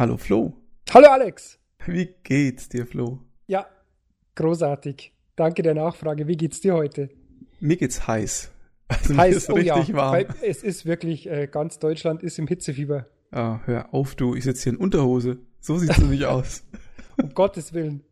Hallo Flo. Hallo Alex. Wie geht's dir, Flo? Ja, großartig. Danke der Nachfrage. Wie geht's dir heute? Mir geht's heiß. Also heiß, ist oh richtig ja, warm. es ist wirklich, äh, ganz Deutschland ist im Hitzefieber. Ah, hör auf, du. Ich sitze hier in Unterhose. So sieht's nämlich aus. um Gottes Willen.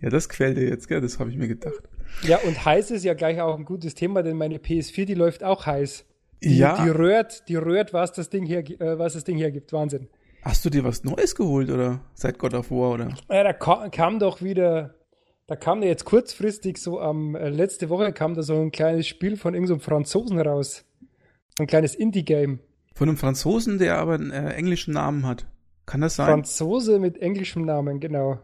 ja, das gefällt dir jetzt, gell? Das habe ich mir gedacht. Ja, und heiß ist ja gleich auch ein gutes Thema, denn meine PS4, die läuft auch heiß. Die, ja. Die rührt, die rührt, was das Ding hier, äh, was das Ding hier gibt. Wahnsinn. Hast du dir was Neues geholt oder seit God of War oder? Ja, da kam, kam doch wieder, da kam jetzt kurzfristig so am äh, letzte Woche kam da so ein kleines Spiel von irgendeinem so Franzosen raus. So ein kleines Indie-Game. Von einem Franzosen, der aber einen äh, englischen Namen hat. Kann das sein? Franzose mit englischem Namen, genau.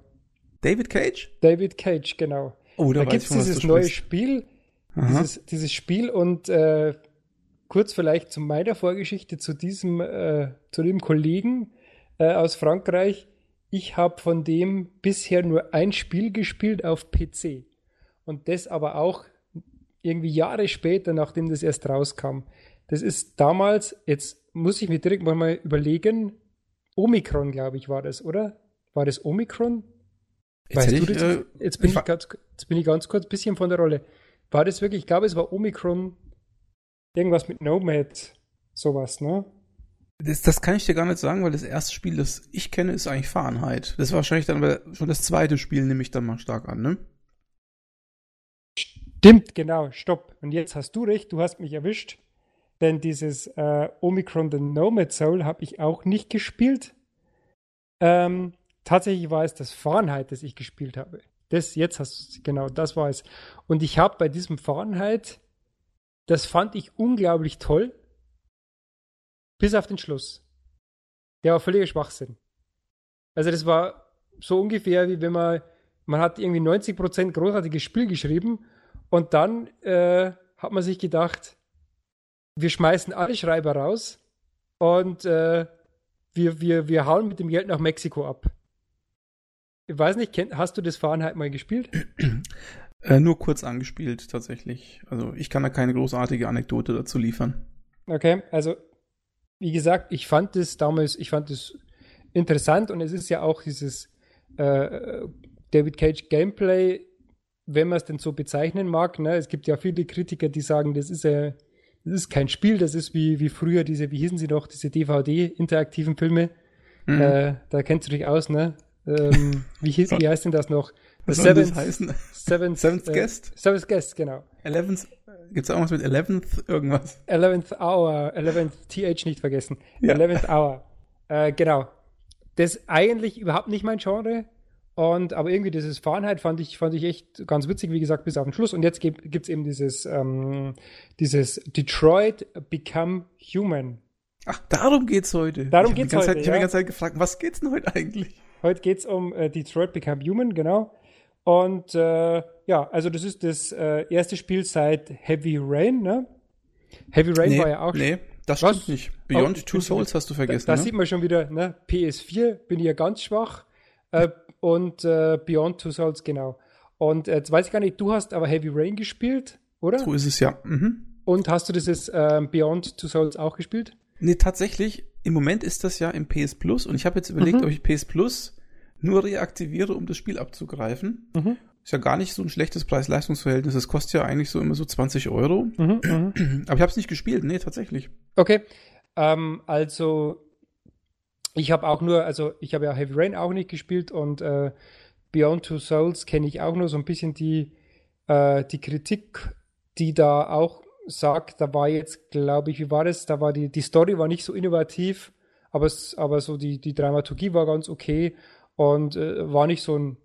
David Cage? David Cage, genau. Oh, da, da gibt es dieses neue Spiel, dieses, dieses, Spiel und äh, kurz vielleicht zu meiner Vorgeschichte zu diesem, äh, zu dem Kollegen äh, aus Frankreich. Ich habe von dem bisher nur ein Spiel gespielt auf PC und das aber auch irgendwie Jahre später, nachdem das erst rauskam. Das ist damals, jetzt muss ich mir direkt mal überlegen, Omikron, glaube ich, war das, oder? War das Omikron? Jetzt, ich, das? Äh, jetzt, bin ich, ich ganz, jetzt bin ich ganz kurz ein bisschen von der Rolle. War das wirklich, ich glaube, es war Omikron, irgendwas mit Nomad, sowas, ne? Das, das kann ich dir gar nicht sagen, weil das erste Spiel, das ich kenne, ist eigentlich Fahrenheit. Das war wahrscheinlich dann schon das zweite Spiel, nehme ich dann mal stark an, ne? Stimmt, genau, stopp. Und jetzt hast du recht, du hast mich erwischt. Denn dieses äh, Omicron the Nomad Soul habe ich auch nicht gespielt. Ähm, tatsächlich war es das Fahrenheit, das ich gespielt habe. Das jetzt hast du, genau, das war es. Und ich habe bei diesem Fahrenheit, das fand ich unglaublich toll, bis auf den Schluss. Der war völliger Schwachsinn. Also das war so ungefähr wie wenn man, man hat irgendwie 90% großartiges Spiel geschrieben und dann äh, hat man sich gedacht, wir schmeißen alle Schreiber raus und äh, wir, wir, wir hauen mit dem Geld nach Mexiko ab. Ich weiß nicht, hast du das Fahrenheit mal gespielt? Äh, nur kurz angespielt, tatsächlich. Also ich kann da keine großartige Anekdote dazu liefern. Okay, also wie gesagt, ich fand das damals, ich fand das interessant und es ist ja auch dieses äh, David Cage Gameplay, wenn man es denn so bezeichnen mag. Ne? Es gibt ja viele Kritiker, die sagen, das ist ja das ist kein Spiel, das ist wie, wie früher diese, wie hießen sie noch, diese DVD-interaktiven Filme. Mhm. Äh, da kennst du dich aus, ne? Ähm, wie, hieß, wie heißt denn das noch? Was soll das heißen? Seventh, Seventh äh, Guest? Seventh Guest, genau. Eleventh, gibt's auch was mit Eleventh irgendwas? Eleventh Hour, Eleventh TH nicht vergessen. Ja. Eleventh Hour. Äh, genau. Das ist eigentlich überhaupt nicht mein Genre. Und aber irgendwie dieses Fahrenheit fand ich, fand ich echt ganz witzig, wie gesagt, bis auf den Schluss. Und jetzt gibt es eben dieses, ähm, dieses Detroit Become Human. Ach, darum geht's heute. Darum geht's heute. Zeit, ich habe die ganze Zeit gefragt, was geht's denn heute eigentlich? Heute geht's um äh, Detroit Become Human, genau. Und äh, ja, also das ist das äh, erste Spiel seit Heavy Rain, ne? Heavy Rain nee, war ja auch Nee, das stimmt was? nicht. Beyond oh, Two Souls hast du vergessen. Da, da ne? sieht man schon wieder, ne? PS4 bin ich ja ganz schwach. Äh, und äh, Beyond Two Souls, genau. Und jetzt weiß ich gar nicht, du hast aber Heavy Rain gespielt, oder? So ist es ja. Mhm. Und hast du dieses äh, Beyond Two Souls auch gespielt? Nee, tatsächlich, im Moment ist das ja im PS Plus und ich habe jetzt überlegt, mhm. ob ich PS Plus nur reaktiviere, um das Spiel abzugreifen. Mhm. Ist ja gar nicht so ein schlechtes Preis-Leistungs-Verhältnis. Das kostet ja eigentlich so immer so 20 Euro. Mhm, mhm. Aber ich habe es nicht gespielt, nee, tatsächlich. Okay. Ähm, also ich habe auch nur, also ich habe ja Heavy Rain auch nicht gespielt und äh, Beyond Two Souls kenne ich auch nur so ein bisschen die, äh, die Kritik, die da auch sagt, da war jetzt, glaube ich, wie war das? Da war die, die Story war nicht so innovativ, aber, aber so die, die Dramaturgie war ganz okay und äh, war nicht so ein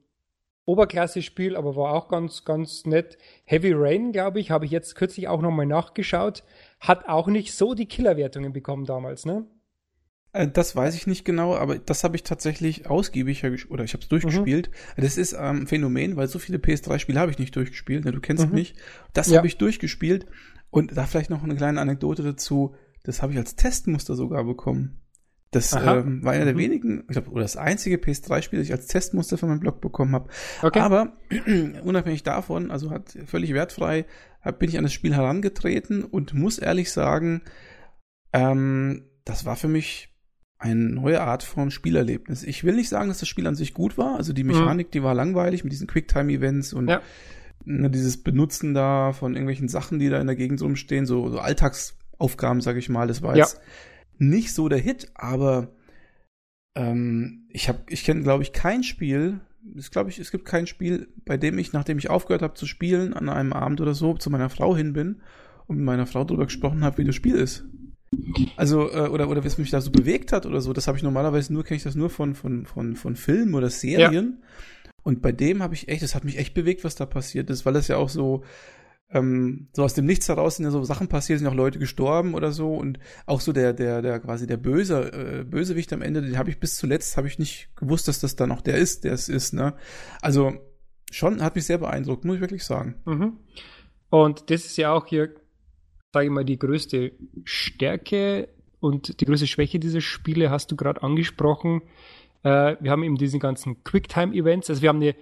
Oberklasse-Spiel, aber war auch ganz, ganz nett. Heavy Rain, glaube ich, habe ich jetzt kürzlich auch nochmal nachgeschaut, hat auch nicht so die Killerwertungen bekommen damals, ne? Äh, das weiß ich nicht genau, aber das habe ich tatsächlich ausgiebig oder ich habe es durchgespielt. Mhm. Das ist ein ähm, Phänomen, weil so viele PS3-Spiele habe ich nicht durchgespielt. Ne? Du kennst mhm. mich. Das ja. habe ich durchgespielt. Und da vielleicht noch eine kleine Anekdote dazu. Das habe ich als Testmuster sogar bekommen. Das ähm, war einer der mhm. wenigen, ich glaube, oder das einzige PS3-Spiel, das ich als Testmuster für meinen Blog bekommen habe. Okay. Aber unabhängig davon, also hat völlig wertfrei, bin ich an das Spiel herangetreten und muss ehrlich sagen, ähm, das war für mich eine neue Art von Spielerlebnis. Ich will nicht sagen, dass das Spiel an sich gut war. Also die Mechanik, mhm. die war langweilig mit diesen Quicktime-Events und ja. ne, dieses Benutzen da von irgendwelchen Sachen, die da in der Gegend rumstehen, so, so Alltagsaufgaben, sag ich mal. Das war ja. Nicht so der Hit, aber ähm, ich habe, ich kenne, glaube ich, kein Spiel. Es glaube ich, es gibt kein Spiel, bei dem ich, nachdem ich aufgehört habe zu spielen, an einem Abend oder so zu meiner Frau hin bin und mit meiner Frau darüber gesprochen habe, wie das Spiel ist. Also, äh, oder, oder was mich da so bewegt hat oder so, das habe ich normalerweise nur, kenne ich das nur von, von, von, von Filmen oder Serien. Ja. Und bei dem habe ich echt, das hat mich echt bewegt, was da passiert ist, weil das ja auch so, ähm, so aus dem Nichts heraus sind ja so Sachen passiert, sind auch Leute gestorben oder so und auch so der, der, der quasi der böse, äh, Bösewicht am Ende, den habe ich bis zuletzt, habe ich nicht gewusst, dass das dann auch der ist, der es ist, ne? Also schon hat mich sehr beeindruckt, muss ich wirklich sagen. Mhm. Und das ist ja auch hier sage ich mal, die größte Stärke und die größte Schwäche dieser Spiele hast du gerade angesprochen. Äh, wir haben eben diese ganzen Quicktime-Events. Also wir haben eine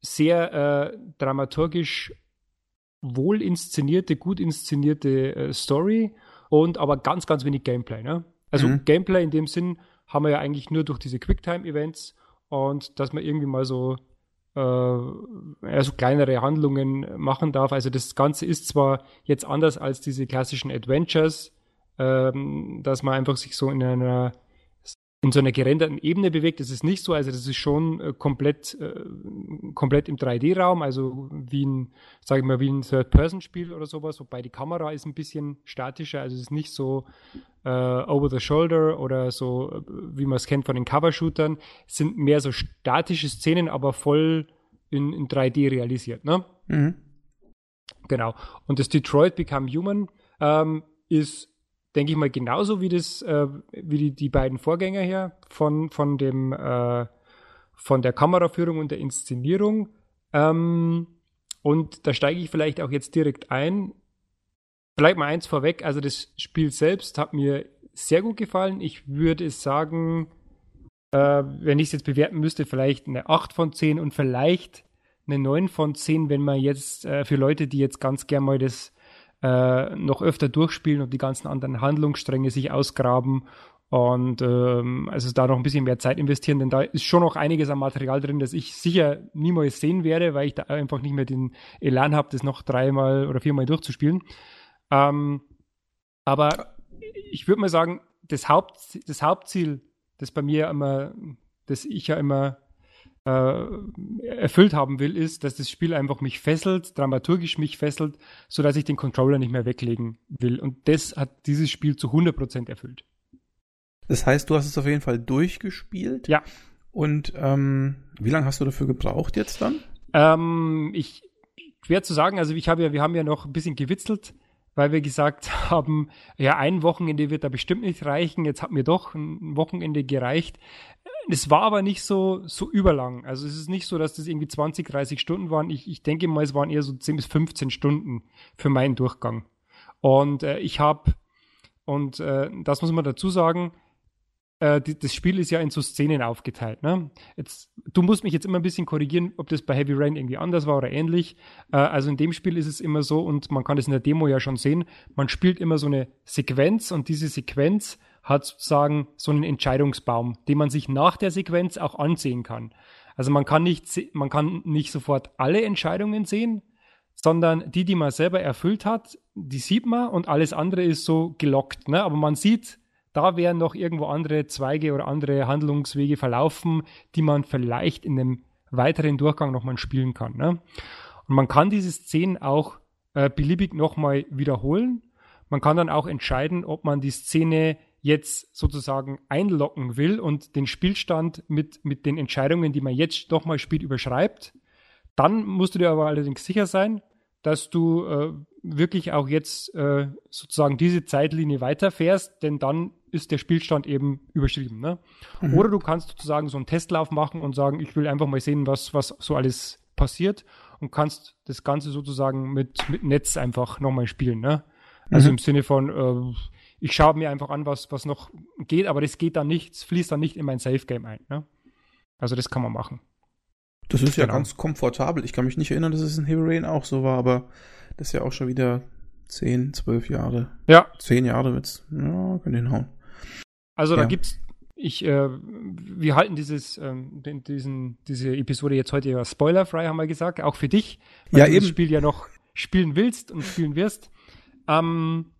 sehr äh, dramaturgisch wohl inszenierte, gut inszenierte äh, Story und aber ganz, ganz wenig Gameplay. Ne? Also mhm. Gameplay in dem Sinn haben wir ja eigentlich nur durch diese Quicktime-Events und dass man irgendwie mal so äh, so kleinere Handlungen machen darf. Also das Ganze ist zwar jetzt anders als diese klassischen Adventures, ähm, dass man einfach sich so in einer in so einer gerenderten Ebene bewegt. Das ist nicht so, also das ist schon äh, komplett, äh, komplett im 3D-Raum, also wie ein, sage ich mal, wie ein Third-Person-Spiel oder sowas, wobei die Kamera ist ein bisschen statischer, also es ist nicht so äh, over the shoulder oder so, äh, wie man es kennt von den Cover-Shootern. Es sind mehr so statische Szenen, aber voll in, in 3D realisiert, ne? Mhm. Genau. Und das Detroit Become Human ähm, ist denke ich mal, genauso wie das, äh, wie die, die beiden Vorgänger hier von, von dem, äh, von der Kameraführung und der Inszenierung. Ähm, und da steige ich vielleicht auch jetzt direkt ein. Vielleicht mal eins vorweg, also das Spiel selbst hat mir sehr gut gefallen. Ich würde sagen, äh, wenn ich es jetzt bewerten müsste, vielleicht eine 8 von 10 und vielleicht eine 9 von 10, wenn man jetzt äh, für Leute, die jetzt ganz gern mal das äh, noch öfter durchspielen und die ganzen anderen Handlungsstränge sich ausgraben und ähm, also da noch ein bisschen mehr Zeit investieren, denn da ist schon noch einiges an Material drin, das ich sicher niemals sehen werde, weil ich da einfach nicht mehr den Elan habe, das noch dreimal oder viermal durchzuspielen. Ähm, aber ich würde mal sagen, das, Haupt, das Hauptziel, das bei mir immer, das ich ja immer äh, erfüllt haben will, ist, dass das Spiel einfach mich fesselt, dramaturgisch mich fesselt, so dass ich den Controller nicht mehr weglegen will. Und das hat dieses Spiel zu 100% erfüllt. Das heißt, du hast es auf jeden Fall durchgespielt? Ja. Und ähm, wie lange hast du dafür gebraucht jetzt dann? Ähm, ich schwer zu sagen, also ich habe ja, wir haben ja noch ein bisschen gewitzelt, weil wir gesagt haben, ja, ein Wochenende wird da bestimmt nicht reichen. Jetzt hat mir doch ein Wochenende gereicht. Es war aber nicht so, so überlang. Also es ist nicht so, dass das irgendwie 20, 30 Stunden waren. Ich, ich denke mal, es waren eher so 10 bis 15 Stunden für meinen Durchgang. Und äh, ich habe, und äh, das muss man dazu sagen, äh, die, das Spiel ist ja in so Szenen aufgeteilt. Ne? Jetzt, du musst mich jetzt immer ein bisschen korrigieren, ob das bei Heavy Rain irgendwie anders war oder ähnlich. Äh, also in dem Spiel ist es immer so, und man kann das in der Demo ja schon sehen, man spielt immer so eine Sequenz und diese Sequenz hat sozusagen so einen Entscheidungsbaum, den man sich nach der Sequenz auch ansehen kann. Also man kann nicht, man kann nicht sofort alle Entscheidungen sehen, sondern die, die man selber erfüllt hat, die sieht man und alles andere ist so gelockt. Ne? Aber man sieht, da wären noch irgendwo andere Zweige oder andere Handlungswege verlaufen, die man vielleicht in einem weiteren Durchgang nochmal spielen kann. Ne? Und man kann diese Szenen auch äh, beliebig nochmal wiederholen. Man kann dann auch entscheiden, ob man die Szene jetzt sozusagen einloggen will und den Spielstand mit, mit den Entscheidungen, die man jetzt nochmal spielt, überschreibt, dann musst du dir aber allerdings sicher sein, dass du äh, wirklich auch jetzt äh, sozusagen diese Zeitlinie weiterfährst, denn dann ist der Spielstand eben überschrieben. Ne? Mhm. Oder du kannst sozusagen so einen Testlauf machen und sagen, ich will einfach mal sehen, was, was so alles passiert und kannst das Ganze sozusagen mit, mit Netz einfach nochmal spielen. Ne? Also mhm. im Sinne von, äh, ich schaue mir einfach an, was, was noch geht, aber das geht dann nicht, es fließt dann nicht in mein Safe Game ein. Ne? Also das kann man machen. Das ist genau. ja ganz komfortabel. Ich kann mich nicht erinnern, dass es in Heavy Rain auch so war, aber das ist ja auch schon wieder 10, 12 Jahre. Ja. 10 Jahre wird's. Ja, können hinhauen. Also ja. da gibt's ich, äh, wir halten dieses, ähm, den, diesen, diese Episode jetzt heute ja spoilerfrei, haben wir gesagt, auch für dich, weil ja, du eben. das Spiel ja noch spielen willst und spielen wirst. Ähm,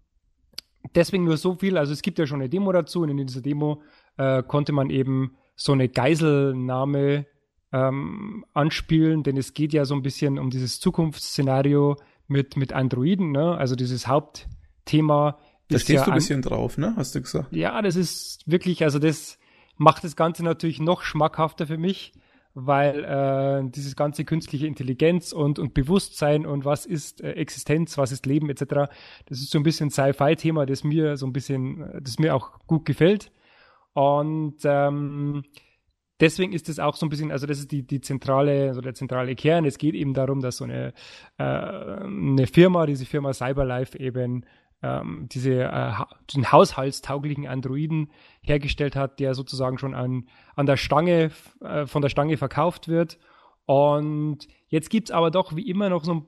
deswegen nur so viel, also es gibt ja schon eine Demo dazu und in dieser Demo äh, konnte man eben so eine Geiselnahme ähm, anspielen, denn es geht ja so ein bisschen um dieses Zukunftsszenario mit, mit Androiden, ne? also dieses Hauptthema. Da stehst ja du ein bisschen drauf, ne? Hast du gesagt? Ja, das ist wirklich, also das macht das Ganze natürlich noch schmackhafter für mich, weil äh, dieses ganze künstliche Intelligenz und, und Bewusstsein und was ist äh, Existenz, was ist Leben etc., das ist so ein bisschen Sci-Fi-Thema, das mir so ein bisschen, das mir auch gut gefällt. Und ähm, deswegen ist es auch so ein bisschen, also das ist die, die zentrale, so der zentrale Kern. Es geht eben darum, dass so eine, äh, eine Firma, diese Firma Cyberlife eben ähm, diese äh, den haushaltstauglichen Androiden hergestellt hat, der sozusagen schon an, an der Stange, äh, von der Stange verkauft wird. Und jetzt gibt es aber doch wie immer noch so ein,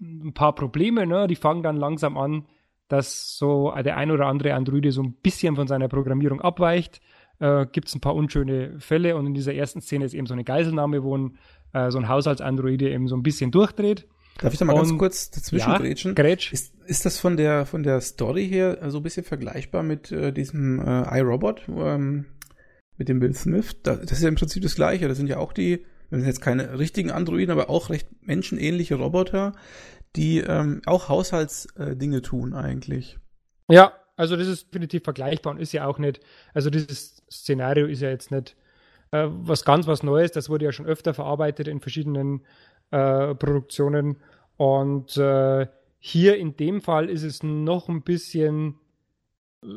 ein paar Probleme, ne? Die fangen dann langsam an, dass so der ein oder andere Androide so ein bisschen von seiner Programmierung abweicht äh, gibt es ein paar unschöne Fälle und in dieser ersten Szene ist eben so eine Geiselnahme, wo ein, äh, so ein Haushaltsandroide eben so ein bisschen durchdreht. Darf ich da mal und, ganz kurz dazwischen ja, grätschen? Grätsch. Ist, ist das von der von der Story her so ein bisschen vergleichbar mit äh, diesem äh, iRobot, ähm, mit dem Will Smith? Das, das ist ja im Prinzip das gleiche. Das sind ja auch die, das sind jetzt keine richtigen Androiden, aber auch recht menschenähnliche Roboter, die ähm, auch Haushaltsdinge äh, tun eigentlich. Ja, also das ist definitiv vergleichbar und ist ja auch nicht, also dieses Szenario ist ja jetzt nicht äh, was ganz was Neues, das wurde ja schon öfter verarbeitet in verschiedenen äh, Produktionen und äh, hier in dem Fall ist es noch ein bisschen,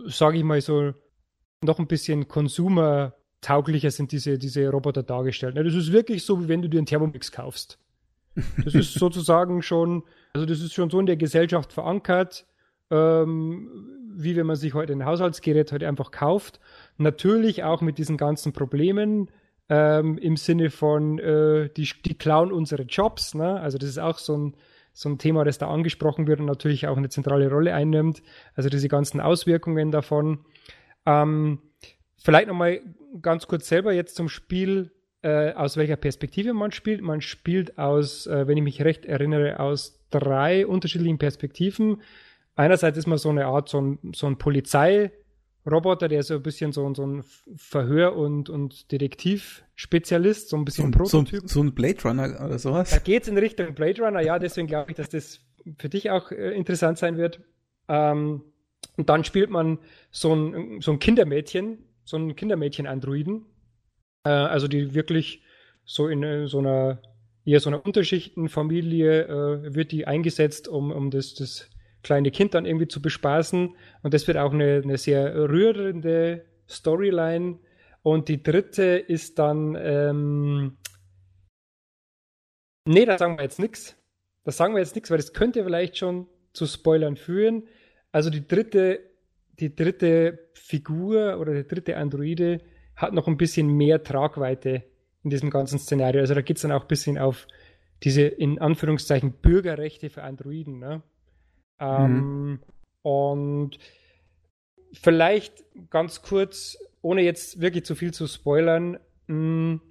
sage ich mal so, noch ein bisschen konsumertauglicher sind diese, diese Roboter dargestellt. Das ist wirklich so, wie wenn du dir einen Thermomix kaufst. Das ist sozusagen schon, also das ist schon so in der Gesellschaft verankert. Ähm, wie wenn man sich heute ein Haushaltsgerät heute einfach kauft. Natürlich auch mit diesen ganzen Problemen ähm, im Sinne von, äh, die, die klauen unsere Jobs. Ne? Also das ist auch so ein, so ein Thema, das da angesprochen wird und natürlich auch eine zentrale Rolle einnimmt. Also diese ganzen Auswirkungen davon. Ähm, vielleicht nochmal ganz kurz selber jetzt zum Spiel, äh, aus welcher Perspektive man spielt. Man spielt aus, äh, wenn ich mich recht erinnere, aus drei unterschiedlichen Perspektiven einerseits ist man so eine Art, so ein, so ein Polizeiroboter, der so ein bisschen so, so ein Verhör- und, und Detektivspezialist, so ein bisschen so, Prototyp. So, so, ein Blade Runner oder sowas? Da geht es in Richtung Blade Runner, ja, deswegen glaube ich, dass das für dich auch äh, interessant sein wird. Ähm, und dann spielt man so ein, so ein Kindermädchen, so ein Kindermädchen-Androiden, äh, also die wirklich so in äh, so einer eher so einer Unterschichtenfamilie äh, wird die eingesetzt, um, um das, das kleine Kind dann irgendwie zu bespaßen. Und das wird auch eine, eine sehr rührende Storyline. Und die dritte ist dann, ähm, nee, da sagen wir jetzt nichts. Da sagen wir jetzt nichts, weil das könnte vielleicht schon zu Spoilern führen. Also die dritte, die dritte Figur oder der dritte Androide hat noch ein bisschen mehr Tragweite in diesem ganzen Szenario. Also da geht es dann auch ein bisschen auf diese in Anführungszeichen Bürgerrechte für Androiden. Ne? Ähm, mhm. Und vielleicht ganz kurz, ohne jetzt wirklich zu viel zu spoilern, mh, mm,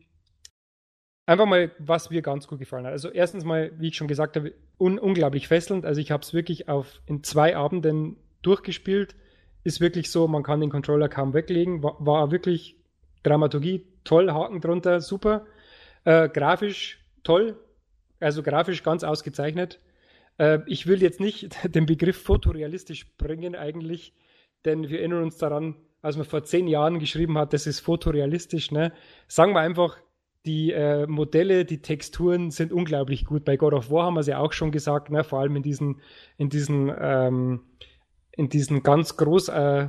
einfach mal, was mir ganz gut gefallen hat. Also erstens mal, wie ich schon gesagt habe, un unglaublich fesselnd. Also ich habe es wirklich auf in zwei Abenden durchgespielt. Ist wirklich so, man kann den Controller kaum weglegen. War, war wirklich Dramaturgie toll, Haken drunter, super. Äh, grafisch toll, also grafisch ganz ausgezeichnet. Äh, ich will jetzt nicht den Begriff fotorealistisch bringen eigentlich, denn wir erinnern uns daran, als man vor zehn Jahren geschrieben hat, das ist fotorealistisch. Ne? Sagen wir einfach, die äh, Modelle, die Texturen sind unglaublich gut. Bei God of War haben wir es ja auch schon gesagt, ne? vor allem in diesen, in diesen, ähm, in diesen ganz groß, äh,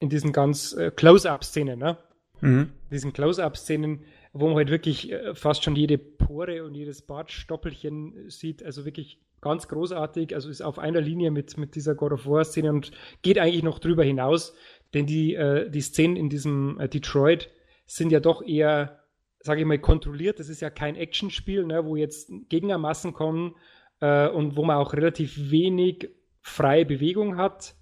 in diesen ganz äh, Close-Up-Szenen, ne? Mhm. Diesen Close-Up-Szenen, wo man halt wirklich äh, fast schon jede Pore und jedes Bartstoppelchen sieht. Also wirklich ganz großartig, also ist auf einer Linie mit, mit dieser God of War-Szene und geht eigentlich noch drüber hinaus, denn die, äh, die Szenen in diesem äh, Detroit sind ja doch eher, sage ich mal, kontrolliert. Das ist ja kein Actionspiel, ne, wo jetzt Gegnermassen kommen äh, und wo man auch relativ wenig freie Bewegung hat.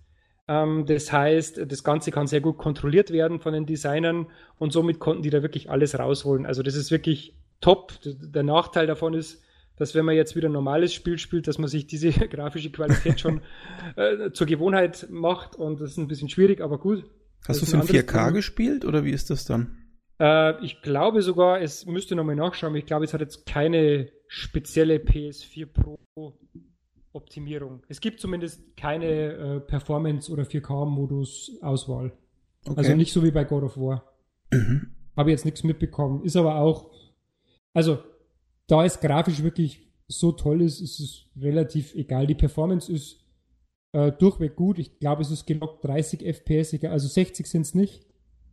Ähm, das heißt, das Ganze kann sehr gut kontrolliert werden von den Designern und somit konnten die da wirklich alles rausholen. Also das ist wirklich top. Der Nachteil davon ist, dass wenn man jetzt wieder ein normales Spiel spielt, dass man sich diese grafische Qualität schon äh, zur Gewohnheit macht und das ist ein bisschen schwierig, aber gut. Hast du es in 4K Thema. gespielt oder wie ist das dann? Äh, ich glaube sogar, es müsste nochmal nachschauen, ich glaube, es hat jetzt keine spezielle PS4 Pro Optimierung. Es gibt zumindest keine äh, Performance- oder 4K-Modus-Auswahl. Okay. Also nicht so wie bei God of War. Mhm. Habe jetzt nichts mitbekommen. Ist aber auch, also da es grafisch wirklich so toll ist, ist es relativ egal. Die Performance ist äh, durchweg gut. Ich glaube, es ist gelockt 30 FPS, also 60 sind es nicht.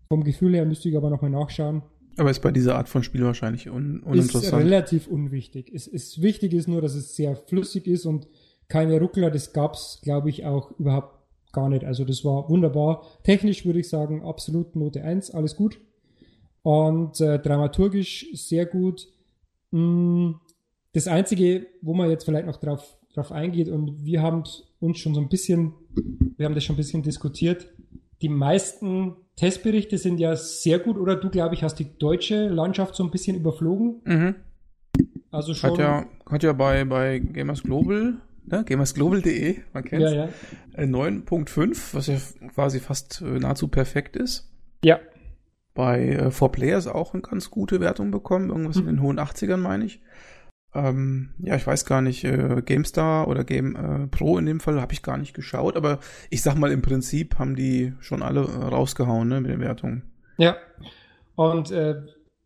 Vom Gefühl her müsste ich aber nochmal nachschauen. Aber ist bei dieser Art von Spiel wahrscheinlich un uninteressant. Ist relativ unwichtig. Es ist wichtig ist nur, dass es sehr flüssig ist und keine Ruckler. Das gab es, glaube ich, auch überhaupt gar nicht. Also das war wunderbar. Technisch würde ich sagen, absolut Note 1, alles gut. Und äh, dramaturgisch sehr gut. Mm, das Einzige, wo man jetzt vielleicht noch drauf, drauf eingeht, und wir haben uns schon so ein bisschen, wir haben das schon ein bisschen diskutiert, die meisten Testberichte sind ja sehr gut, oder du, glaube ich, hast die deutsche Landschaft so ein bisschen überflogen. Mhm. Also schon. Hat ja, hat ja bei, bei Gamers Global, ne, gamersglobal.de, man kennt ja, ja. 9.5, äh, was ja quasi fast äh, nahezu perfekt ist. Ja. Bei äh, 4Players auch eine ganz gute Wertung bekommen, irgendwas mhm. in den hohen 80ern, meine ich. Ähm, ja, ich weiß gar nicht, äh, GameStar oder Game äh, Pro in dem Fall habe ich gar nicht geschaut, aber ich sag mal, im Prinzip haben die schon alle äh, rausgehauen ne, mit den Wertungen. Ja, und äh,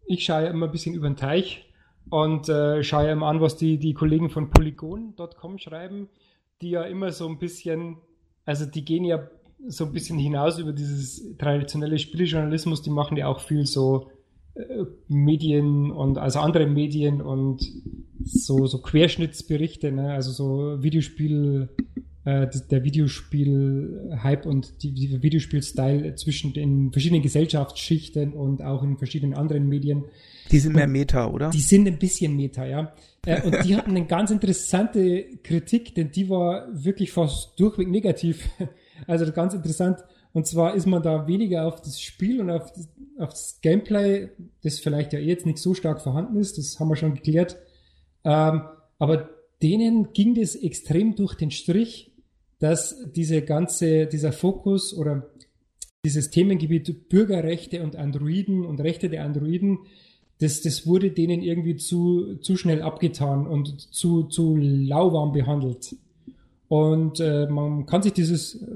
ich schaue ja immer ein bisschen über den Teich und äh, schaue ja immer an, was die, die Kollegen von Polygon.com schreiben, die ja immer so ein bisschen, also die gehen ja so ein bisschen hinaus über dieses traditionelle Spielejournalismus, die machen ja auch viel so äh, Medien und also andere Medien und so, so Querschnittsberichte, ne? also so Videospiel, äh, der Videospiel-Hype und die, die Videospiel-Style zwischen den verschiedenen Gesellschaftsschichten und auch in verschiedenen anderen Medien. Die sind mehr Meta, oder? Die sind ein bisschen Meta, ja. Äh, und die hatten eine ganz interessante Kritik, denn die war wirklich fast durchweg negativ. Also ganz interessant. Und zwar ist man da weniger auf das Spiel und auf das, auf das Gameplay, das vielleicht ja eh jetzt nicht so stark vorhanden ist, das haben wir schon geklärt. Ähm, aber denen ging das extrem durch den Strich, dass diese ganze, dieser Fokus oder dieses Themengebiet Bürgerrechte und Androiden und Rechte der Androiden, das, das wurde denen irgendwie zu, zu schnell abgetan und zu, zu lauwarm behandelt. Und äh, man kann sich dieses äh,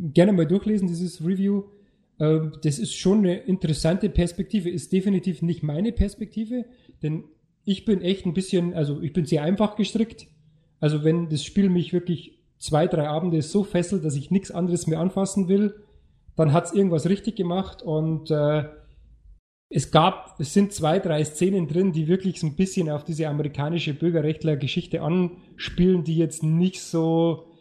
gerne mal durchlesen, dieses Review. Äh, das ist schon eine interessante Perspektive, ist definitiv nicht meine Perspektive, denn ich bin echt ein bisschen, also ich bin sehr einfach gestrickt. Also wenn das Spiel mich wirklich zwei, drei Abende so fesselt, dass ich nichts anderes mehr anfassen will, dann hat's irgendwas richtig gemacht und äh, es gab, es sind zwei, drei Szenen drin, die wirklich so ein bisschen auf diese amerikanische Bürgerrechtler-Geschichte anspielen, die jetzt nicht so,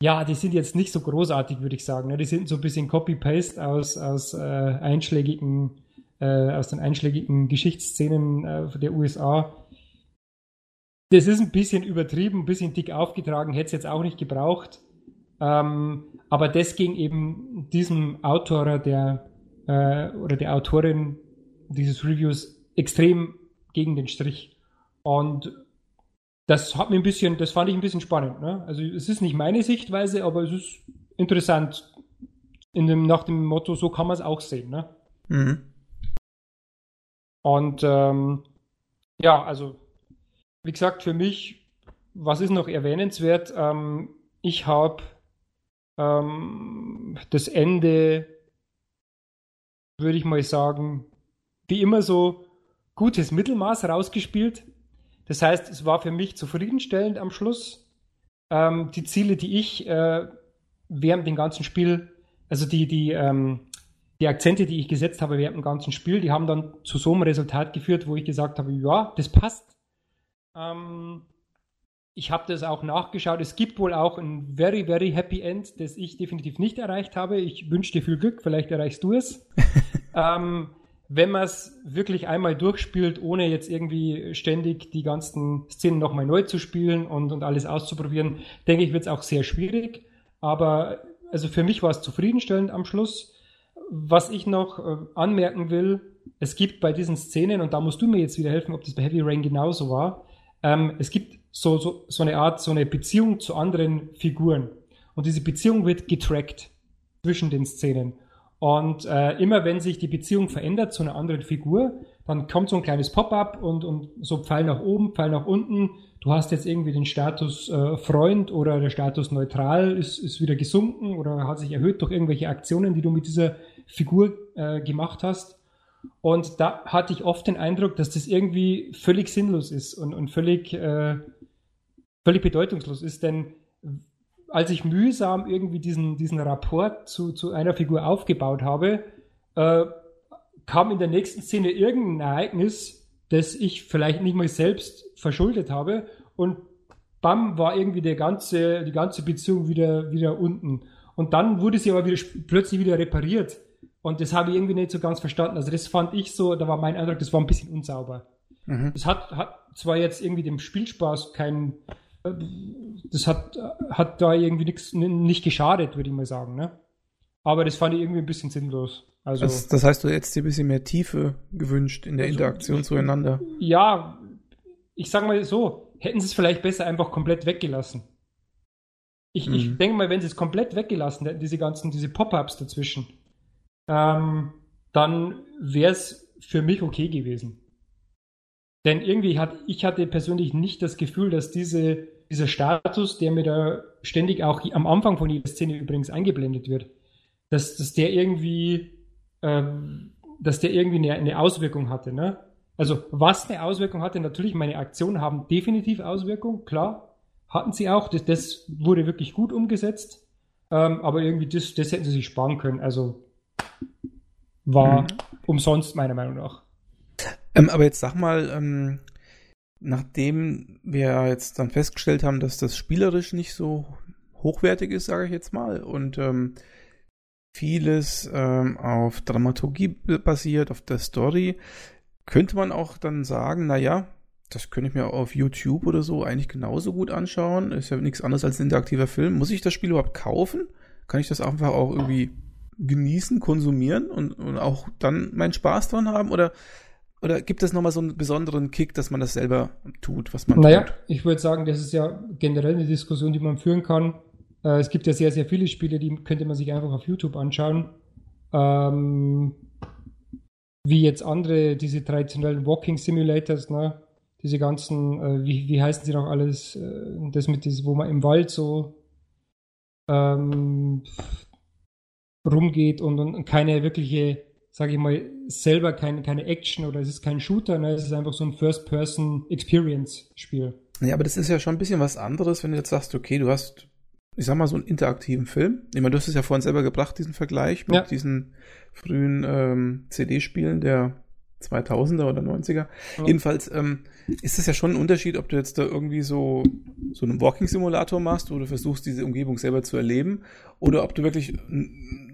ja, die sind jetzt nicht so großartig, würde ich sagen. Ne? Die sind so ein bisschen Copy-Paste aus, aus äh, einschlägigen, äh, aus den einschlägigen Geschichtsszenen äh, der USA. Das ist ein bisschen übertrieben, ein bisschen dick aufgetragen, hätte es jetzt auch nicht gebraucht. Ähm, aber das ging eben diesem Autor der äh, oder der Autorin dieses Reviews extrem gegen den Strich. Und das hat mir ein bisschen, das fand ich ein bisschen spannend. Ne? Also es ist nicht meine Sichtweise, aber es ist interessant in dem, nach dem Motto, so kann man es auch sehen. Ne? Mhm. Und ähm, ja, also wie gesagt, für mich, was ist noch erwähnenswert? Ähm, ich habe ähm, das Ende, würde ich mal sagen, wie immer so gutes Mittelmaß rausgespielt. Das heißt, es war für mich zufriedenstellend am Schluss. Ähm, die Ziele, die ich äh, während dem ganzen Spiel, also die, die, ähm, die Akzente, die ich gesetzt habe während dem ganzen Spiel, die haben dann zu so einem Resultat geführt, wo ich gesagt habe, ja, das passt. Ähm, ich habe das auch nachgeschaut. Es gibt wohl auch ein very, very happy End, das ich definitiv nicht erreicht habe. Ich wünsche dir viel Glück, vielleicht erreichst du es. ähm, wenn man es wirklich einmal durchspielt, ohne jetzt irgendwie ständig die ganzen Szenen nochmal neu zu spielen und, und alles auszuprobieren, denke ich, wird es auch sehr schwierig. Aber also für mich war es zufriedenstellend am Schluss. Was ich noch äh, anmerken will, es gibt bei diesen Szenen, und da musst du mir jetzt wieder helfen, ob das bei Heavy Rain genauso war, ähm, es gibt so, so, so eine Art, so eine Beziehung zu anderen Figuren. Und diese Beziehung wird getrackt zwischen den Szenen. Und äh, immer wenn sich die Beziehung verändert zu einer anderen Figur, dann kommt so ein kleines Pop-up und, und so Pfeil nach oben, Pfeil nach unten. Du hast jetzt irgendwie den Status äh, Freund oder der Status neutral ist, ist wieder gesunken oder hat sich erhöht durch irgendwelche Aktionen, die du mit dieser Figur äh, gemacht hast. Und da hatte ich oft den Eindruck, dass das irgendwie völlig sinnlos ist und, und völlig, äh, völlig bedeutungslos ist, denn als ich mühsam irgendwie diesen, diesen Rapport zu, zu einer Figur aufgebaut habe, äh, kam in der nächsten Szene irgendein Ereignis, das ich vielleicht nicht mal selbst verschuldet habe und bam, war irgendwie der ganze, die ganze Beziehung wieder, wieder unten. Und dann wurde sie aber wieder, plötzlich wieder repariert. Und das habe ich irgendwie nicht so ganz verstanden. Also das fand ich so, da war mein Eindruck, das war ein bisschen unsauber. Mhm. Das hat, hat zwar jetzt irgendwie dem Spielspaß keinen, das hat, hat da irgendwie nichts, nicht geschadet, würde ich mal sagen, ne? Aber das fand ich irgendwie ein bisschen sinnlos. Also, das, das heißt, du hättest dir ein bisschen mehr Tiefe gewünscht in der also, Interaktion zueinander. Ja, ich sag mal so, hätten sie es vielleicht besser einfach komplett weggelassen. Ich, mhm. ich denke mal, wenn sie es komplett weggelassen hätten, diese ganzen, diese Pop-ups dazwischen, ähm, dann wäre es für mich okay gewesen. Denn irgendwie hat, ich hatte persönlich nicht das Gefühl, dass diese, dieser Status, der mir da ständig auch am Anfang von jeder Szene übrigens eingeblendet wird, dass, dass der irgendwie, ähm, dass der irgendwie eine, eine Auswirkung hatte. Ne? Also was eine Auswirkung hatte, natürlich meine Aktionen haben definitiv Auswirkung, klar, hatten sie auch. Das, das wurde wirklich gut umgesetzt, ähm, aber irgendwie das, das hätten sie sich sparen können. Also war mhm. umsonst meiner Meinung nach. Ähm, aber jetzt sag mal, ähm, nachdem wir jetzt dann festgestellt haben, dass das spielerisch nicht so hochwertig ist, sage ich jetzt mal, und ähm, vieles ähm, auf Dramaturgie basiert, auf der Story, könnte man auch dann sagen, naja, das könnte ich mir auf YouTube oder so eigentlich genauso gut anschauen. Ist ja nichts anderes als ein interaktiver Film. Muss ich das Spiel überhaupt kaufen? Kann ich das einfach auch irgendwie genießen, konsumieren und, und auch dann meinen Spaß dran haben? Oder oder gibt es nochmal so einen besonderen Kick, dass man das selber tut, was man naja, tut? ich würde sagen, das ist ja generell eine Diskussion, die man führen kann. Äh, es gibt ja sehr, sehr viele Spiele, die könnte man sich einfach auf YouTube anschauen. Ähm, wie jetzt andere, diese traditionellen Walking Simulators, ne? Diese ganzen, äh, wie, wie heißen sie noch alles? Äh, das mit diesem, wo man im Wald so ähm, rumgeht und, und keine wirkliche sage ich mal, selber kein, keine Action oder es ist kein Shooter, ne? es ist einfach so ein First-Person-Experience-Spiel. Ja, aber das ist ja schon ein bisschen was anderes, wenn du jetzt sagst, okay, du hast, ich sag mal, so einen interaktiven Film. Ich meine, du hast es ja vorhin selber gebracht, diesen Vergleich mit ja. diesen frühen ähm, CD-Spielen der 2000er oder 90er. Ja. Jedenfalls ähm, ist es ja schon ein Unterschied, ob du jetzt da irgendwie so, so einen Walking-Simulator machst, wo du versuchst, diese Umgebung selber zu erleben, oder ob du wirklich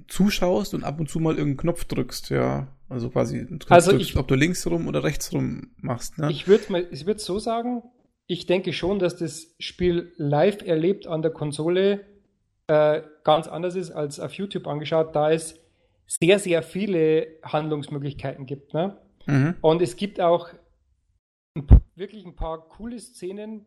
zuschaust und ab und zu mal irgendeinen Knopf drückst, ja. Also quasi also drückst, ich, ob du links rum oder rechts rum machst. Ne? Ich würde ich würde so sagen, ich denke schon, dass das Spiel live erlebt an der Konsole äh, ganz anders ist als auf YouTube angeschaut, da es sehr, sehr viele Handlungsmöglichkeiten gibt. Ne? Mhm. Und es gibt auch wirklich ein paar coole Szenen,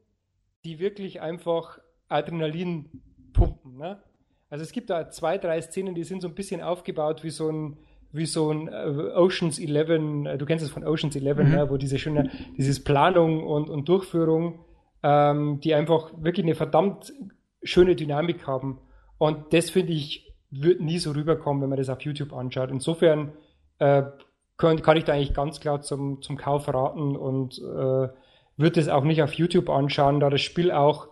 die wirklich einfach Adrenalin pumpen. Ne? Also es gibt da zwei, drei Szenen, die sind so ein bisschen aufgebaut wie so ein wie so ein äh, Oceans 11, äh, du kennst es von Oceans 11, mhm. ne, wo diese schöne, dieses Planung und, und Durchführung, ähm, die einfach wirklich eine verdammt schöne Dynamik haben. Und das finde ich, wird nie so rüberkommen, wenn man das auf YouTube anschaut. Insofern äh, kann, kann ich da eigentlich ganz klar zum, zum Kauf raten und äh, würde es auch nicht auf YouTube anschauen, da das Spiel auch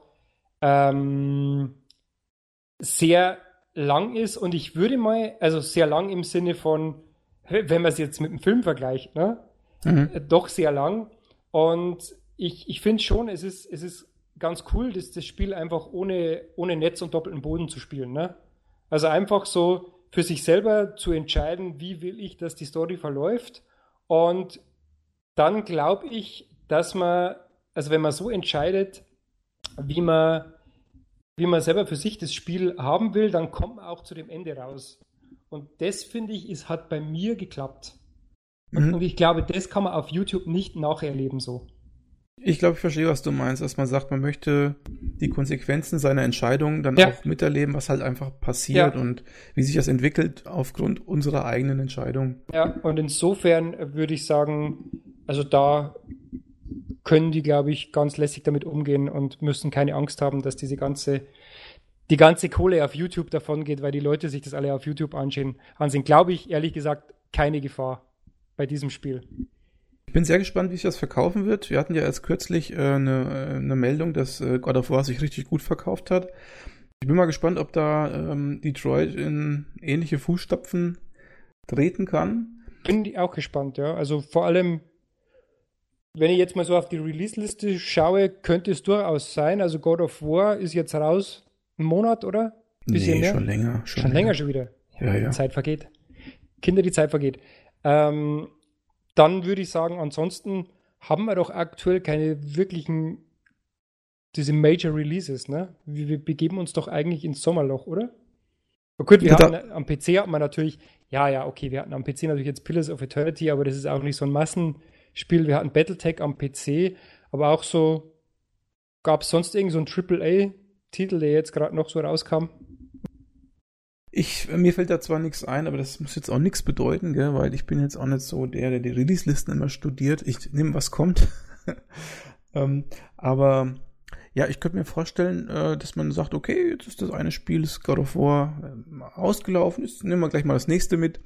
ähm, sehr lang ist und ich würde mal, also sehr lang im Sinne von, wenn man es jetzt mit dem Film vergleicht, ne? Mhm. Äh, doch sehr lang. Und ich, ich finde schon, es ist, es ist ganz cool, das, das Spiel einfach ohne, ohne Netz und doppelten Boden zu spielen. Ne? Also einfach so für sich selber zu entscheiden, wie will ich, dass die Story verläuft. Und dann glaube ich, dass man, also wenn man so entscheidet, wie man wie man selber für sich das Spiel haben will, dann kommt man auch zu dem Ende raus. Und das, finde ich, ist, hat bei mir geklappt. Mhm. Und ich glaube, das kann man auf YouTube nicht nacherleben so. Ich glaube, ich verstehe, was du meinst, dass man sagt, man möchte die Konsequenzen seiner Entscheidungen dann ja. auch miterleben, was halt einfach passiert ja. und wie sich das entwickelt aufgrund unserer eigenen Entscheidung. Ja, und insofern würde ich sagen, also da können die, glaube ich, ganz lässig damit umgehen und müssen keine Angst haben, dass diese ganze, die ganze Kohle auf YouTube davon geht, weil die Leute sich das alle auf YouTube ansehen. Ansehen, glaube ich, ehrlich gesagt, keine Gefahr bei diesem Spiel. Ich bin sehr gespannt, wie sich das verkaufen wird. Wir hatten ja erst kürzlich äh, eine, äh, eine Meldung, dass äh, God of War sich richtig gut verkauft hat. Ich bin mal gespannt, ob da ähm, Detroit in ähnliche Fußstapfen treten kann. Bin auch gespannt, ja. Also vor allem, wenn ich jetzt mal so auf die Release-Liste schaue, könnte es durchaus sein. Also God of War ist jetzt raus. Ein Monat, oder? Bisschen nee, mehr? schon länger. Schon, schon länger. länger schon wieder. Ja, ja. Die Zeit vergeht. Kinder, die Zeit vergeht. Ähm, dann würde ich sagen, ansonsten haben wir doch aktuell keine wirklichen diese Major Releases, ne? Wir, wir begeben uns doch eigentlich ins Sommerloch, oder? Gut, wir hatten am PC hat man natürlich, ja, ja, okay, wir hatten am PC natürlich jetzt Pillars of Eternity, aber das ist auch nicht so ein Massenspiel. Wir hatten Battletech am PC, aber auch so, gab es sonst irgend so einen AAA-Titel, der jetzt gerade noch so rauskam? Ich, mir fällt da zwar nichts ein, aber das muss jetzt auch nichts bedeuten, gell, weil ich bin jetzt auch nicht so der, der die Release-Listen immer studiert. Ich nehme, was kommt. ähm, aber ja, ich könnte mir vorstellen, äh, dass man sagt, okay, jetzt ist das eine Spiel, das God of War äh, ausgelaufen, jetzt nehmen wir gleich mal das nächste mit.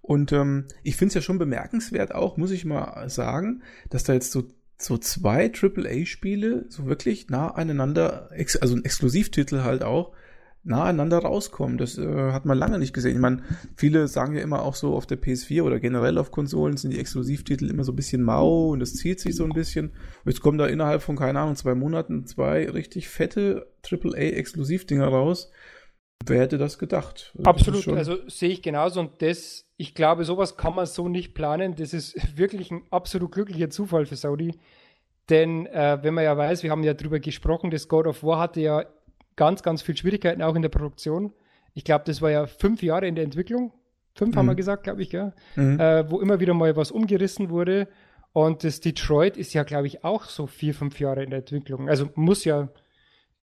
Und ähm, ich finde es ja schon bemerkenswert auch, muss ich mal sagen, dass da jetzt so so zwei AAA-Spiele so wirklich nah aneinander, also ein Exklusivtitel halt auch, nah aneinander rauskommen. Das äh, hat man lange nicht gesehen. Ich meine, viele sagen ja immer auch so auf der PS4 oder generell auf Konsolen sind die Exklusivtitel immer so ein bisschen mau und das zieht sich so ein bisschen. Jetzt kommen da innerhalb von, keine Ahnung, zwei Monaten zwei richtig fette AAA-Exklusivdinger raus. Wer hätte das gedacht? Also Absolut, also sehe ich genauso und das, ich glaube, sowas kann man so nicht planen. Das ist wirklich ein absolut glücklicher Zufall für Saudi. Denn äh, wenn man ja weiß, wir haben ja drüber gesprochen, das God of War hatte ja ganz, ganz viel Schwierigkeiten auch in der Produktion. Ich glaube, das war ja fünf Jahre in der Entwicklung. Fünf mhm. haben wir mhm. gesagt, glaube ich, ja. Mhm. Äh, wo immer wieder mal was umgerissen wurde. Und das Detroit ist ja, glaube ich, auch so vier, fünf Jahre in der Entwicklung. Also muss ja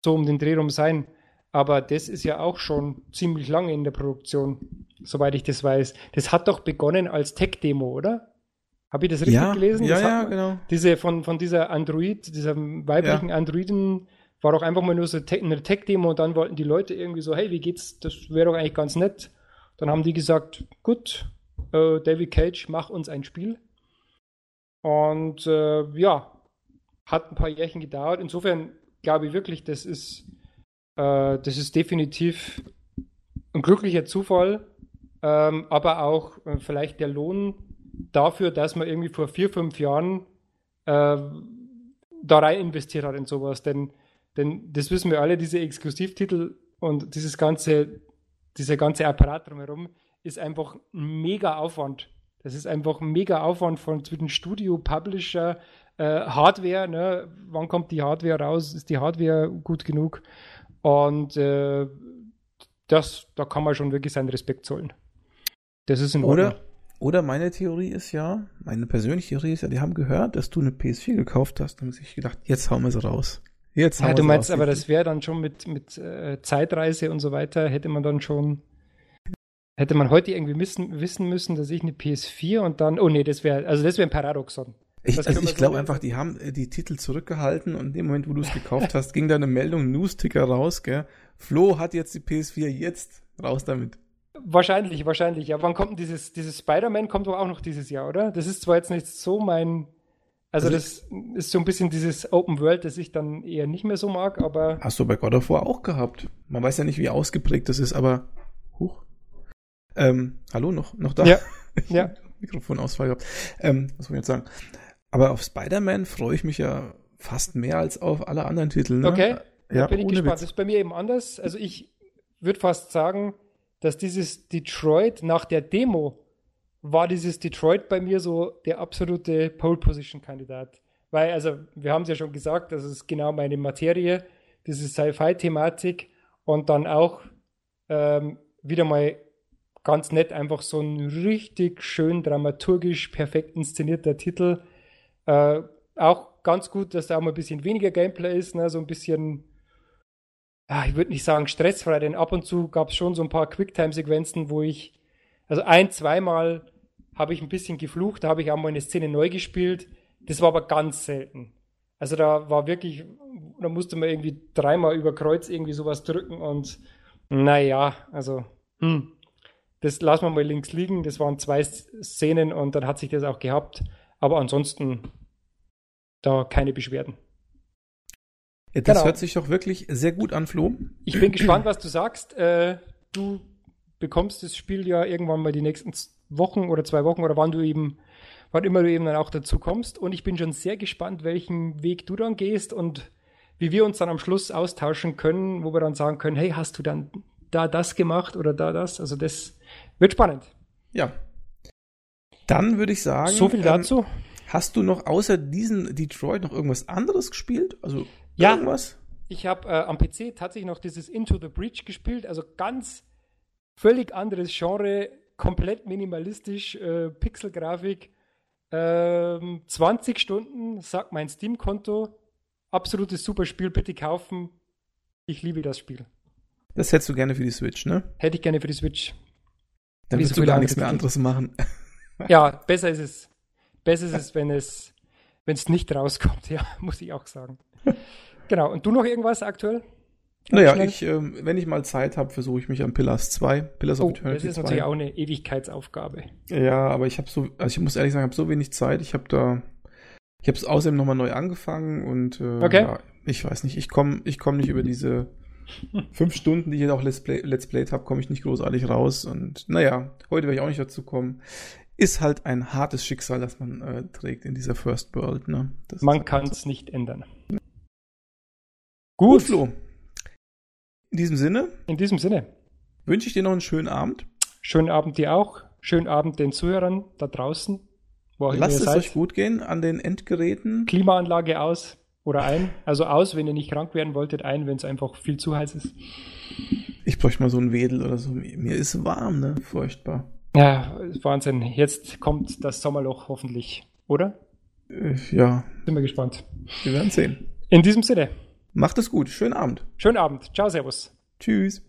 so um den Dreh rum sein. Aber das ist ja auch schon ziemlich lange in der Produktion, soweit ich das weiß. Das hat doch begonnen als Tech-Demo, oder? Habe ich das richtig ja, gelesen? Ja, das ja, genau. Diese von, von dieser Android, dieser weiblichen ja. Androiden war doch einfach mal nur so eine Tech-Demo und dann wollten die Leute irgendwie so, hey, wie geht's? Das wäre doch eigentlich ganz nett. Dann haben die gesagt, gut, äh, David Cage, mach uns ein Spiel. Und äh, ja, hat ein paar Jährchen gedauert. Insofern glaube ich wirklich, das ist, äh, das ist definitiv ein glücklicher Zufall, ähm, aber auch äh, vielleicht der Lohn dafür, dass man irgendwie vor vier, fünf Jahren äh, da rein investiert hat in sowas. Denn denn das wissen wir alle, diese Exklusivtitel und dieses ganze, dieser ganze Apparat drumherum ist einfach ein mega Aufwand. Das ist einfach ein mega Aufwand von zwischen Studio, Publisher, äh, Hardware. Ne? Wann kommt die Hardware raus? Ist die Hardware gut genug? Und äh, das, da kann man schon wirklich seinen Respekt zollen. Das ist in Ordnung. Oder, oder meine Theorie ist ja, meine persönliche Theorie ist ja, die haben gehört, dass du eine PS4 gekauft hast und haben sich gedacht, jetzt hauen wir sie raus. Jetzt ja, du meinst aber, das wäre dann schon mit, mit äh, Zeitreise und so weiter, hätte man dann schon, hätte man heute irgendwie wissen, wissen müssen, dass ich eine PS4 und dann, oh nee, das wäre, also das wäre ein Paradoxon. Ich, also ich glaube einfach, die haben äh, die Titel zurückgehalten und in dem Moment, wo du es gekauft hast, ging da eine Meldung, News-Ticker raus, gell? Flo hat jetzt die PS4, jetzt raus damit. Wahrscheinlich, wahrscheinlich. Ja, wann kommt denn dieses, dieses Spider-Man kommt doch auch noch dieses Jahr, oder? Das ist zwar jetzt nicht so mein, also, also das ist so ein bisschen dieses Open World, das ich dann eher nicht mehr so mag, aber. Hast du bei God of War auch gehabt? Man weiß ja nicht, wie ausgeprägt das ist, aber. Huch. Ähm, hallo, noch, noch da? Ja. ja. Mikrofonausfall gehabt. Ähm, was soll ich jetzt sagen? Aber auf Spider-Man freue ich mich ja fast mehr als auf alle anderen Titel. Ne? Okay. Ja, bin ich gespannt. Witz. Das ist bei mir eben anders. Also ich würde fast sagen, dass dieses Detroit nach der Demo war dieses Detroit bei mir so der absolute Pole Position Kandidat. Weil, also, wir haben es ja schon gesagt, das ist genau meine Materie, diese Sci-Fi-Thematik. und dann auch ähm, wieder mal ganz nett, einfach so ein richtig schön dramaturgisch perfekt inszenierter Titel. Äh, auch ganz gut, dass da auch mal ein bisschen weniger Gameplay ist, ne? so ein bisschen, ja, ich würde nicht sagen stressfrei, denn ab und zu gab es schon so ein paar Quicktime-Sequenzen, wo ich, also ein, zweimal habe ich ein bisschen geflucht, da habe ich auch mal eine Szene neu gespielt. Das war aber ganz selten. Also da war wirklich, da musste man irgendwie dreimal über Kreuz irgendwie sowas drücken und naja, also hm, das lassen wir mal links liegen. Das waren zwei Szenen und dann hat sich das auch gehabt. Aber ansonsten da keine Beschwerden. Ja, das genau. hört sich doch wirklich sehr gut an, Flo. Ich bin gespannt, was du sagst. Äh, du bekommst das Spiel ja irgendwann mal die nächsten Wochen oder zwei Wochen oder wann du eben, wann immer du eben dann auch dazu kommst. Und ich bin schon sehr gespannt, welchen Weg du dann gehst und wie wir uns dann am Schluss austauschen können, wo wir dann sagen können, hey, hast du dann da das gemacht oder da das? Also das wird spannend. Ja. Dann würde ich sagen. So viel dazu. Ähm, Hast du noch außer diesen Detroit noch irgendwas anderes gespielt? Also ja, irgendwas? Ich habe äh, am PC tatsächlich noch dieses Into the Breach gespielt, also ganz völlig anderes Genre, komplett minimalistisch, äh, Pixelgrafik. Ähm, 20 Stunden, sagt mein Steam-Konto. Absolutes super Spiel, bitte kaufen. Ich liebe das Spiel. Das hättest du gerne für die Switch, ne? Hätte ich gerne für die Switch. Dann willst du gar nichts mehr anderes machen. Ja, besser ist es. Besser ist es, wenn es, wenn es nicht rauskommt, ja, muss ich auch sagen. genau. Und du noch irgendwas aktuell? Naja, ich, ähm, wenn ich mal Zeit habe, versuche ich mich an Pillars 2, Pillars oh, of Eternity Das ist 2. natürlich auch eine Ewigkeitsaufgabe. Ja, aber ich habe so, also ich muss ehrlich sagen, ich habe so wenig Zeit. Ich habe da, ich habe es außerdem nochmal neu angefangen und äh, okay. ja, ich weiß nicht, ich komme ich komm nicht über diese fünf Stunden, die ich jetzt auch Let's, Play, Let's Played habe, komme ich nicht großartig raus. Und naja, heute werde ich auch nicht dazu kommen ist halt ein hartes Schicksal, das man äh, trägt in dieser First World. Ne? man kann es nicht ändern. Gut. Gut, Flo. In diesem Sinne. In diesem Sinne. Wünsche ich dir noch einen schönen Abend. Schönen Abend dir auch. Schönen Abend den Zuhörern da draußen. Lasst es seid. euch gut gehen an den Endgeräten. Klimaanlage aus oder ein. Also aus, wenn ihr nicht krank werden wolltet, ein, wenn es einfach viel zu heiß ist. Ich bräuchte mal so ein Wedel oder so. Mir ist warm, ne? Furchtbar. Ja, Wahnsinn. Jetzt kommt das Sommerloch hoffentlich, oder? Äh, ja. Sind wir gespannt. Wir werden sehen. In diesem Sinne. Macht es gut. Schönen Abend. Schönen Abend. Ciao, Servus. Tschüss.